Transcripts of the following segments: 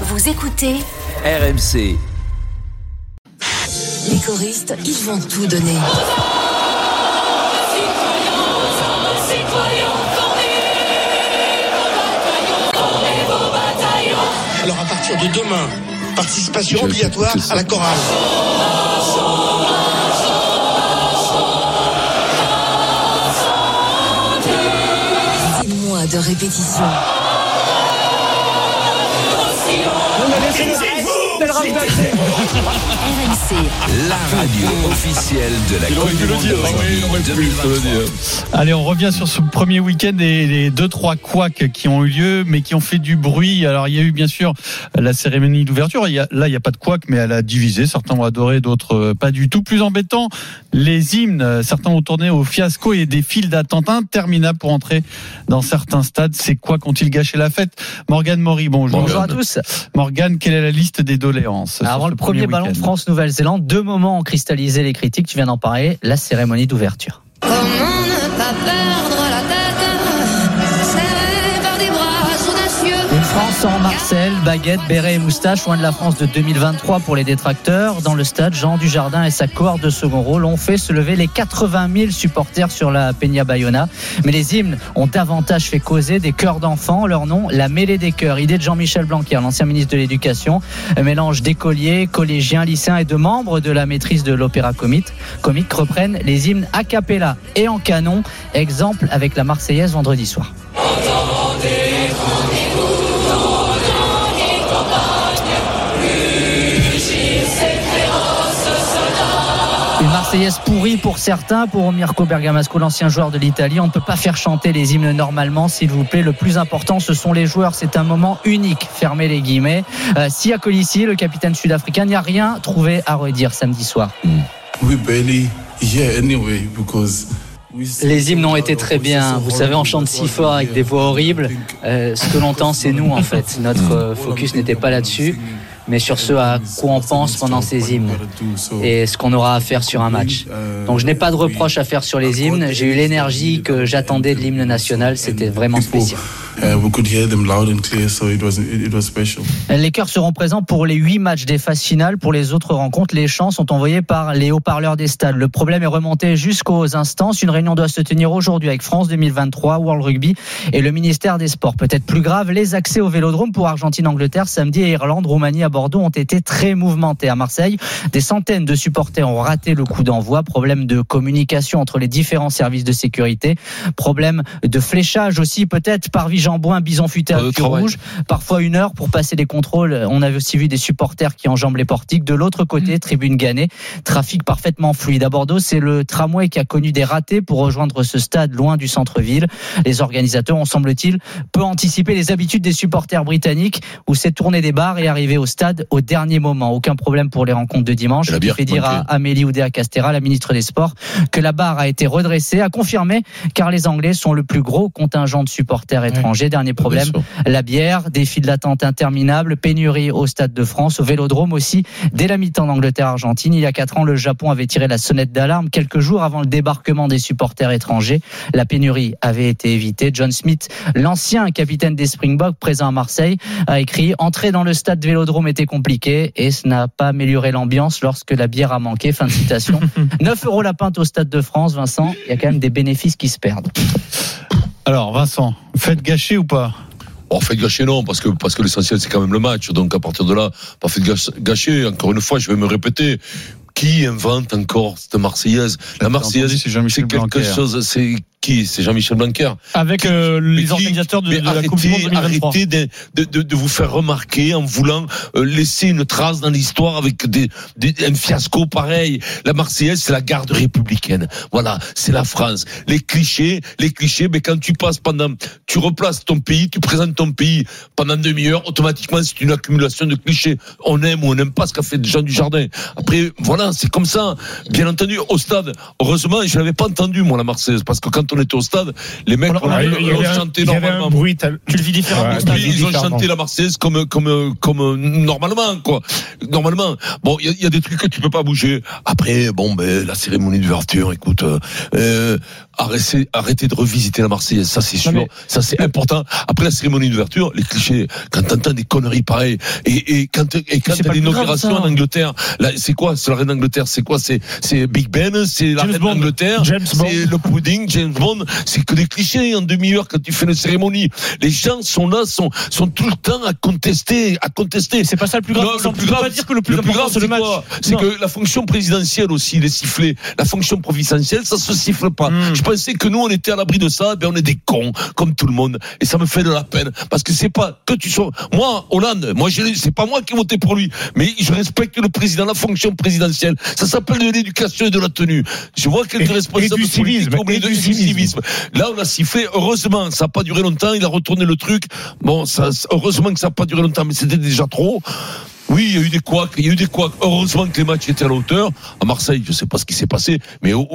Vous écoutez RMC. les choristes, ils vont tout donner. Alors à partir de demain, participation obligatoire à la chorale. Des mois de répétition. oh to this. RMC, La radio officielle de la Coupe du Monde 2023. Allez, on revient sur ce premier week-end et les deux trois couacs qui ont eu lieu, mais qui ont fait du bruit. Alors, il y a eu bien sûr la cérémonie d'ouverture. Là, il n'y a pas de couac, mais elle a divisé. Certains ont adoré, d'autres euh, pas du tout. Plus embêtant, les hymnes. Certains ont tourné au fiasco et des files d'attente interminables pour entrer dans certains stades. C'est quoi qu'ont-ils gâché la fête? Morgane Maury, bonjour. Bonjour à tous. Morgane, quelle est la liste des doléances Avant le premier ballon de France-Nouvelle-Zélande, deux moments ont cristallisé les critiques. Tu viens d'en parler. La cérémonie d'ouverture. Comment ne pas perdre sans Marcel, baguette, béret et moustache, loin de la France de 2023 pour les détracteurs. Dans le stade, Jean Dujardin et sa cohorte de second rôle ont fait se lever les 80 000 supporters sur la Peña Bayona. Mais les hymnes ont davantage fait causer des chœurs d'enfants. Leur nom, la mêlée des chœurs. Idée de Jean-Michel Blanquer, l'ancien ministre de l'Éducation. Un mélange d'écoliers, collégiens, lycéens et de membres de la maîtrise de l'opéra comique. Comique reprennent les hymnes a cappella et en canon. Exemple avec la Marseillaise vendredi soir. Une Marseillaise pourrie pour certains, pour Mirko Bergamasco, l'ancien joueur de l'Italie. On ne peut pas faire chanter les hymnes normalement, s'il vous plaît. Le plus important, ce sont les joueurs. C'est un moment unique. Fermez les guillemets. Euh, Sia Colissi, le capitaine sud-africain, n'y a rien trouvé à redire samedi soir. We barely hear anyway because Les hymnes ont été très bien. Vous savez, on chante si fort avec des voix horribles. Euh, ce que l'on entend, c'est nous en fait. Notre euh, focus n'était pas là-dessus, mais sur ce à quoi on pense pendant ces hymnes et ce qu'on aura à faire sur un match. Donc je n'ai pas de reproche à faire sur les hymnes. J'ai eu l'énergie que j'attendais de l'hymne national. C'était vraiment spécial. Les cœurs seront présents pour les huit matchs des phases finales. Pour les autres rencontres, les chants sont envoyés par les haut-parleurs des stades. Le problème est remonté jusqu'aux instances. Une réunion doit se tenir aujourd'hui avec France 2023, World Rugby et le ministère des Sports. Peut-être plus grave, les accès au Vélodrome pour Argentine-Angleterre samedi et Irlande, Roumanie à Bordeaux ont été très mouvementés. À Marseille, des centaines de supporters ont raté le coup d'envoi. Problème de communication entre les différents services de sécurité. Problème de fléchage aussi, peut-être par Jambouin, Bison Futé à rouge. Parfois une heure pour passer les contrôles. On avait aussi vu des supporters qui enjambent les portiques. De l'autre côté, tribune gagnée, trafic parfaitement fluide. À Bordeaux, c'est le tramway qui a connu des ratés pour rejoindre ce stade loin du centre-ville. Les organisateurs ont, semble-t-il, peu anticipé les habitudes des supporters britanniques où c'est tourner des bars et arriver au stade au dernier moment. Aucun problème pour les rencontres de dimanche. Bière fait dire à. Amélie Oudéa-Castera, la ministre des Sports, que la barre a été redressée, a confirmé car les Anglais sont le plus gros contingent de supporters étrangers. Dernier problème, Bien sûr. la bière, des files d'attente interminables, pénurie au Stade de France, au Vélodrome aussi. Dès la mi-temps d'Angleterre-Argentine, il y a quatre ans, le Japon avait tiré la sonnette d'alarme quelques jours avant le débarquement des supporters étrangers. La pénurie avait été évitée. John Smith, l'ancien capitaine des Springboks présent à Marseille, a écrit Entrer dans le stade Vélodrome était compliqué et ce n'a pas amélioré l'ambiance lorsque la bière a manqué. Fin de citation. 9 euros la pinte au Stade de France, Vincent. Il y a quand même des bénéfices qui se perdent. Alors, Vincent, faites gâcher ou pas? Bon, faites gâcher non, parce que, parce que l'essentiel, c'est quand même le match. Donc, à partir de là, pas faites gâche- gâcher. Encore une fois, je vais me répéter. Qui invente encore cette Marseillaise? La Marseillaise, c'est quelque chose, c'est qui C'est Jean-Michel Blanquer. Avec euh, les qui- organisateurs de, la Coupe du Monde 2023. Arrêtez de, de, de, vous faire remarquer en voulant euh, laisser une trace dans l'histoire avec des, des, un fiasco pareil. La Marseillaise, c'est la garde républicaine. Voilà, c'est la France. Les clichés, les clichés, mais quand tu passes pendant, tu replaces ton pays, tu présentes ton pays pendant demi-heure, automatiquement, c'est une accumulation de clichés. On aime ou on n'aime pas ce qu'a fait Jean Dujardin. Après, voilà, c'est comme ça. Bien entendu, au stade, heureusement, je l'avais pas entendu, moi, la Marseillaise, parce que quand on était au stade, les mecs On a- il y ont chanté normalement. bruit. t'as- Tu le vis différemment. Ouais. Oui, ils ont chanté la Marseillaise comme comme comme normalement quoi. Normalement. Bon, il y, a- il y a des trucs que tu peux pas bouger. Après, bon, ben la cérémonie d'ouverture, écoute, euh, euh, arrêtez arrêtez de revisiter la Marseillaise, ça c'est sûr, mais- ça c'est important. Après la cérémonie d'ouverture, les clichés, quand t'entends des conneries pareilles et et quand et quand plus l'inauguration en Angleterre, c'est quoi, c'est la reine d'Angleterre, c'est quoi, c'est Big Ben, c'est la James reine d'Angleterre, c'est le pudding, James Bond, c'est que des clichés en demi-heure quand tu fais une cérémonie. Les gens sont là, sont sont tout le temps à contester, à contester. C'est pas ça le plus grave. Non, On le plus pas grave, dire que le plus important c'est le match. C'est que la fonction présidentielle aussi, les sifflets, la fonction providentielle, ça se siffle pas. Mm. Je pensais que nous, on était à l'abri de ça, ben on est des cons, comme tout le monde. Et ça me fait de la peine. Parce que c'est pas que tu sois, moi, Hollande, moi, c'est pas moi qui ai voté pour lui. Mais je respecte le président, la fonction présidentielle. Ça s'appelle de l'éducation et de la tenue. Je vois quelques Et- responsables et du civisme, et du du civisme. Là, on a sifflé. Heureusement, ça n'a pas duré longtemps. Il a retourné le truc. Bon, ça, heureusement que ça n'a pas duré longtemps, mais c'était déjà trop. Oui, il y a eu des couacs, il y a eu des couacs. Heureusement que les matchs étaient à la hauteur. À Marseille, je sais pas ce qui s'est passé, mais au-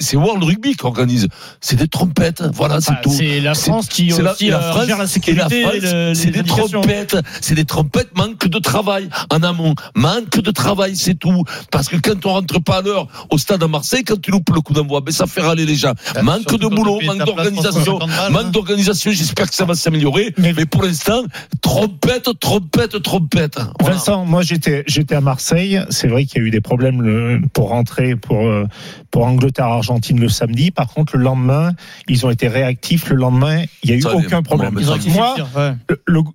c'est World Rugby qui organise. C'est des trompettes, voilà, c'est Ah, tout. C'est la France qui c'est la- aussi la euh, France- la sécurité. la France, et le- c'est des trompettes, c'est des trompettes, manque de travail en amont, manque de travail, c'est tout. Parce que quand on rentre pas à l'heure au stade à Marseille, quand tu loupes le coup d'envoi, ben ça fait râler les gens. Manque surtout de boulot, manque d'organisation, 150 balles, manque hein. d'organisation. J'espère que ça va s'améliorer. Mais- Mais, pour l'instant, trompette, trompette, trompette. Vincent, moi j'étais j'étais à Marseille. C'est vrai qu'il y a eu des problèmes le- pour rentrer pour euh, pour Angleterre Argentine le samedi. Par contre, le lendemain, ils ont été réactifs. Le lendemain, il y a eu Ça, aucun problème. Ils ont Moi, ouais.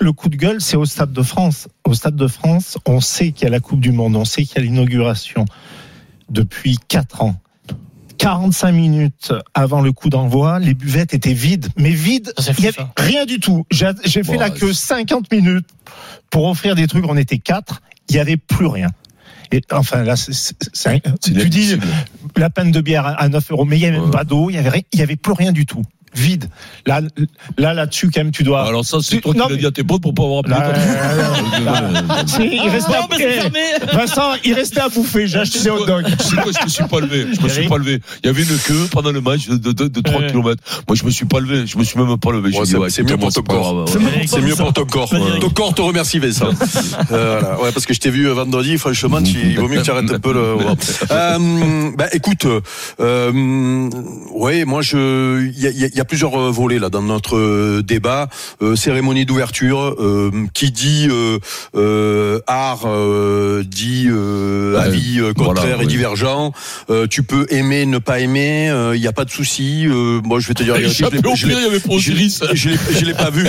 le coup de gueule, c'est au Stade de France. Au Stade de France, on sait qu'il y a la Coupe du Monde, on sait qu'il y a l'inauguration depuis quatre ans. 45 minutes avant le coup d'envoi, les buvettes étaient vides, mais vides, il avait ça. rien du tout. J'ai fait ouais. queue 50 minutes pour offrir des trucs, on était quatre, il y avait plus rien. Et enfin là, tu dis la peine de bière à- à 9 euros, mais il y avait même Ouais. pas d'eau, il y avait rien- il y avait plus rien du tout, vide. Là, là, là-dessus quand même, tu dois. Alors ça, c'est Tu- toi qui non, l'as mais- dit à tes potes pour pas avoir appelé. C'est- il restait à. Vincent, il restait à bouffer. J'ai acheté des hot dogs. Tu sais quoi, je me suis pas levé. Je me suis pas levé. Il y avait une queue pendant le match de, de, de 3 Ouais. km. Moi, je me suis pas levé. Je me suis même pas levé. Ouais, c'est- ouais, mieux pour ton corps. C'est mieux pour ton corps. Ton corps te remercie, Vincent. Euh, voilà. Ouais, parce que je t'ai vu vendredi, franchement, tu- il vaut mieux que tu arrêtes un peu le. Euh, bah, écoute, euh, ouais, moi, je, il y a, il y a- il y a plusieurs euh, volets là dans notre euh, débat. Euh, cérémonie d'ouverture, euh, qui dit euh, euh, art, euh, dit euh, Ouais, avis contraire voilà, et divergent. Euh, tu peux aimer, ne pas aimer. Il n'y a pas de souci. Euh, moi, je vais te dire. je l'ai- je pas vu,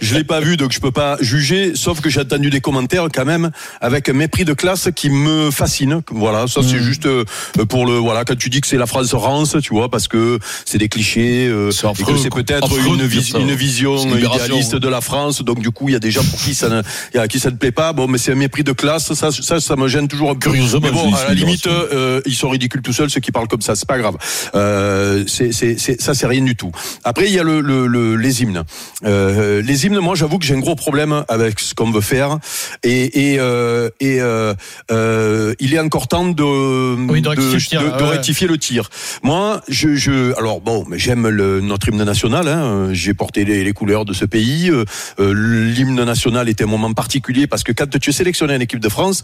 je l'ai pas vu, donc je peux pas juger. Sauf que j'ai entendu des commentaires quand même avec un mépris de classe qui me fascine. Voilà, ça c'est juste euh, pour le voilà quand tu dis que c'est la France rance, tu vois, parce que c'est des clichés euh, et affreux, que c'est peut-être une, vis- vision idéaliste de la France. Donc du coup, il y a des gens pour qui ça ne, à qui ça ne plaît pas. Bon, mais c'est un mépris de classe. Ça, ça, ça me gêne toujours un peu. Curieusement, Mais bon, à la limite, euh, ils sont ridicules tout seuls ceux qui parlent comme ça. C'est pas grave. Euh, c'est, c'est, c'est, ça, c'est rien du tout. Après, il y a le, le, le- les hymnes. Euh, les hymnes, moi, j'avoue que j'ai un gros problème avec ce qu'on veut faire. Et, et, euh, et euh, euh, il est encore temps de, Oui, de rectifier le tir, de- de ouais. rectifier le tir. Moi, je, je alors bon, mais j'aime le, notre hymne national. Hein, j'ai porté les, les couleurs de ce pays. Euh, euh, L'hymne national était un moment particulier parce que quand tu es sélectionné en équipe de France,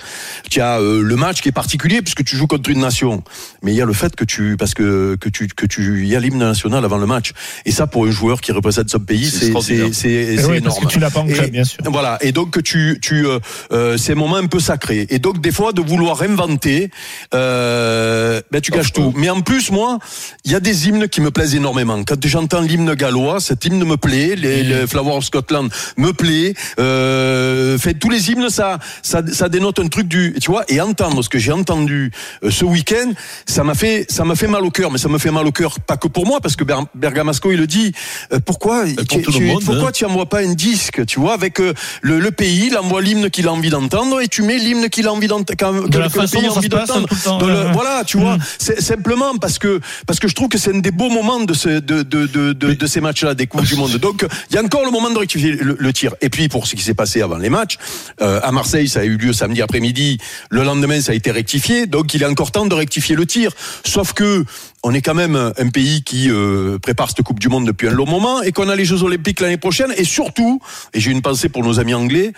tu as euh, le match qui est particulier puisque tu joues contre une nation. Mais il y a le fait que tu, parce que que tu que tu, il y a l'hymne national avant le match. Et ça, pour un joueur qui représente son pays, C'est Eh oui, parce énorme. que tu l'as pas en Et- club, bien sûr. Voilà, et donc tu, tu, euh, euh, c'est un moment un peu sacré. Et donc des fois de vouloir inventer, euh, ben tu gâches tout. Mais en plus moi, il y a des hymnes qui me plaisent énormément. Quand j'entends l'hymne gallois, cet hymne me plaît. Les, les Flower of Scotland me plaît. Euh, fait tous les hymnes, ça, ça, ça dénote un truc du, tu vois. Et entendre ce que j'ai entendu euh, ce week-end, ça m'a fait, ça m'a fait mal au cœur. Mais ça me fait mal au cœur pas que pour moi, parce que Ber- Bergamasco il le dit. euh, pourquoi, pour tu- tu- monde, pourquoi hein. tu envoies pas un disque, tu vois, avec euh, le, le pays, il envoie l'hymne qu'il a envie d'entendre et tu mets l'hymne qu'il a envie d'entendre, que, la le pays a envie d'entendre. Voilà, tu vois, Mm. c'est simplement parce que parce que je trouve que c'est un des beaux moments de ce de de de, de, de, de ces matchs-là, des Coupes du Monde. Donc, il y a encore le moment de rectifier le, le tir. Et puis, pour ce qui s'est passé avant les matchs, euh, à Marseille, ça a eu lieu samedi après-midi. Le lendemain, ça a été rectifié. Donc, il est encore temps de rectifier le tir. Sauf que on est quand même un pays qui euh, prépare cette Coupe du Monde depuis un long moment et qu'on a les Jeux Olympiques l'année prochaine. Et surtout, et j'ai une pensée pour nos amis anglais,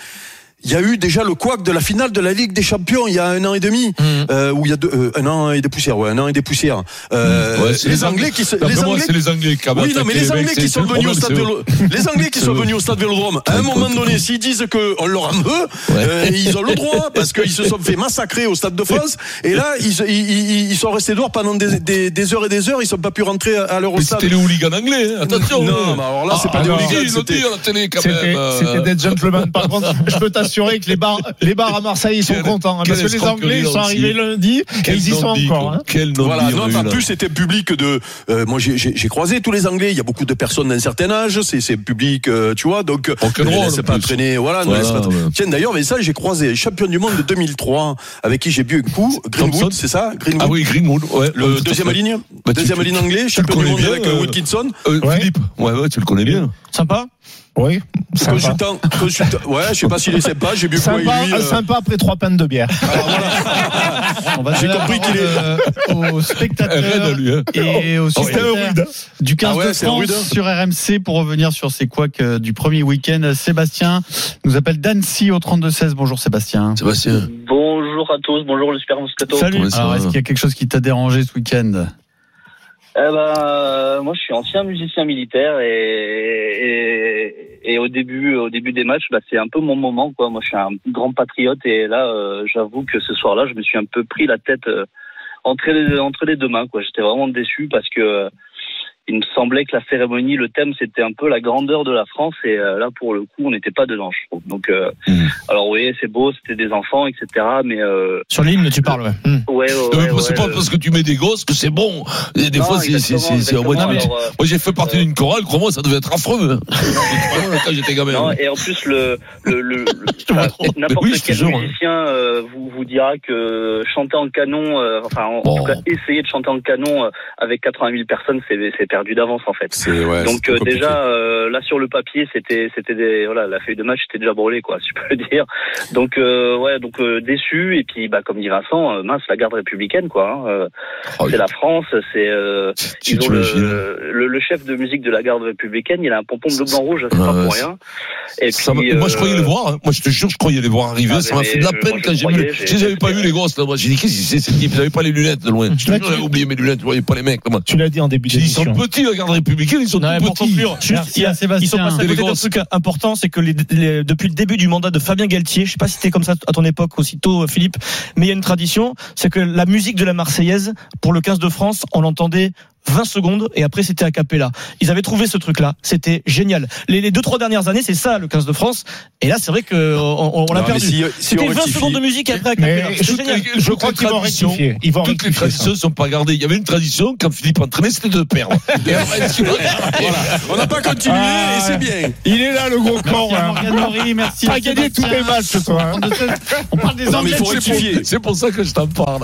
il y a eu déjà le couac de la finale de la Ligue des Champions il y a un an et demi, euh, ou il y a deux, euh, un an et des poussières, ouais, un an et des poussières. Euh, Ouais, c'est les Anglais qui se, les moi, Anglais c'est les Anglais qui oui, non, mais les Anglais qui sont venus au stade les Anglais qui sont venus au stade Vélodrome, à un moment donné, s'ils disent que on leur en veut, euh, ils ont le droit parce qu'ils se sont fait massacrer au stade de France. Et là, ils, ils, ils- ils sont restés dehors pendant des, des, des heures et des heures. Ils sont pas pu rentrer à, leur stade. c'était les hooligans anglais, hein, attention. Non, hein. mais alors là, c'est Ah, pas des alors, hooligans, euh, c'était des gentlemen. Par contre, je peux t'assurer que les bars, les bars à Marseille, ils sont Quel- contents. hein, quel parce que les Anglais, ils sont arrivés lundi et ils y sont encore. hein. Quel Voilà, non, en plus c'était public de. euh, moi, j'ai- croisé tous les Anglais. Il y a beaucoup de personnes d'un certain âge. C'est c'est public, euh, tu vois. Donc, laissez en pas traîner. Voilà. Voilà, pas ouais. Tiens, d'ailleurs, mais ça, j'ai croisé champion du monde de 2003 avec qui j'ai bu un coup. Greenwood, c'est ça Greenwood? Ah oui, Greenwood, ouais. Le deuxième ligne, Bah, deuxième ligne anglais, champion du monde avec euh, euh, Wilkinson? Euh. Philippe, ouais, ouais, tu le connais bien. Sympa Oui, sympa. Consultant, consultant. Ouais, je sais pas s'il est sympa. J'ai bu quoi Sympa, avec lui. euh, sympa après trois pinnes de bière. On va J'ai donner la compris qu'il parole, euh, aux spectateurs lui, hein. et aux un supporters rude. du 15 Ah ouais, de c'est un France rude. sur RMC pour revenir sur ces couacs euh, du premier week-end. Sébastien nous appelle d'Annecy au 32-16. Bonjour Sébastien. Sébastien. Bonjour à tous, bonjour le Super Moscato. Salut. Alors est-ce qu'il y a quelque chose qui t'a dérangé ce week-end? Eh ben, euh, moi je suis ancien musicien militaire et, et, et au début au début des matchs, bah, c'est un peu mon moment quoi. Moi je suis un grand patriote et là euh, j'avoue que ce soir-là je me suis un peu pris la tête euh, entre les entre les deux mains quoi. J'étais vraiment déçu parce que il me semblait que la cérémonie, le thème, c'était un peu la grandeur de la France, et euh, là, pour le coup, on n'était pas dedans, je trouve. Donc, euh, Mhm. alors oui, c'est beau, c'était des enfants, etc., mais euh, Sur l'hymne, tu parles, ouais. Hmm. ouais, ouais, Non, mais ouais, c'est ouais, pas parce que tu mets des gosses que c'est bon. Et des Non, fois, c'est, c'est, tu- Alors, euh, moi, j'ai fait partie d'une chorale, crois-moi, ça devait être affreux. hein. Quand j'étais gamin. Non, et en plus, le, le, le, le- n'importe oui, quel hein. musicien euh, vous, vous dira que chanter en canon, euh, enfin, en, Bon. tout cas, essayer de chanter en canon euh, avec 80 000 personnes, c'est, c'est perdu d'avance, en fait. Ouais. Donc euh, déjà euh, là sur le papier c'était c'était des voilà la feuille de match était déjà brûlée quoi si je peux dire donc euh, ouais donc euh, déçu et puis bah comme dit Vincent euh, mince la garde républicaine quoi hein, euh, Oh, c'est la France c'est euh, ils ont le, imagines. le, le chef de musique de la garde républicaine il a un pompon bleu blanc rouge c'est pas pour rien et Ça moi, je croyais les voir. hein. Moi, je te jure, je croyais les voir arriver. Ah, ça m'a fait de la peine moi, quand j'ai vu. Je les avais pas vu les gosses là. Moi, j'ai dit qu'est-ce que c'est cette équipe? J'avais pas les lunettes de loin. Je te l'as jure, j'avais oublié mes lunettes. Je voyais pas les mecs. là. Tu l'as dit en début Ils d'émission. Petits, la garde républicaine. Ils sont Non, tout petits. conclure, juste, Merci il y a- à Sébastien. ils sont passés à côté d'un truc important, c'est que les- les- depuis le début du mandat de Fabien Galtier, je sais pas si c'était comme ça à ton époque aussitôt, euh, Philippe, mais il y a une tradition, c'est que la musique de la Marseillaise, pour le 15 de France, on l'entendait 20 secondes et après c'était a cappella. Ils avaient trouvé ce truc-là, c'était génial. Les, les deux trois dernières années, c'est ça le 15 de France, et là c'est vrai que euh, on, on l'a perdu. si- si C'était on 20 rectifie- secondes de musique et après a Mais cappella. je- crois qu'ils vont traditions- rectifier. Ils vont Toutes les rectifier ça. traditions sont pas gardées. Il y avait une tradition quand Philippe entraînait, c'était de perdre. Et après, tu vois, Voilà. On n'a pas continué Ah, et c'est bien. Il est là le gros con. Merci à hein. Merci. Pas à gagné tous les matchs ce soir. hein. On parle des Anglais. C'est pour ça que je t'en parle.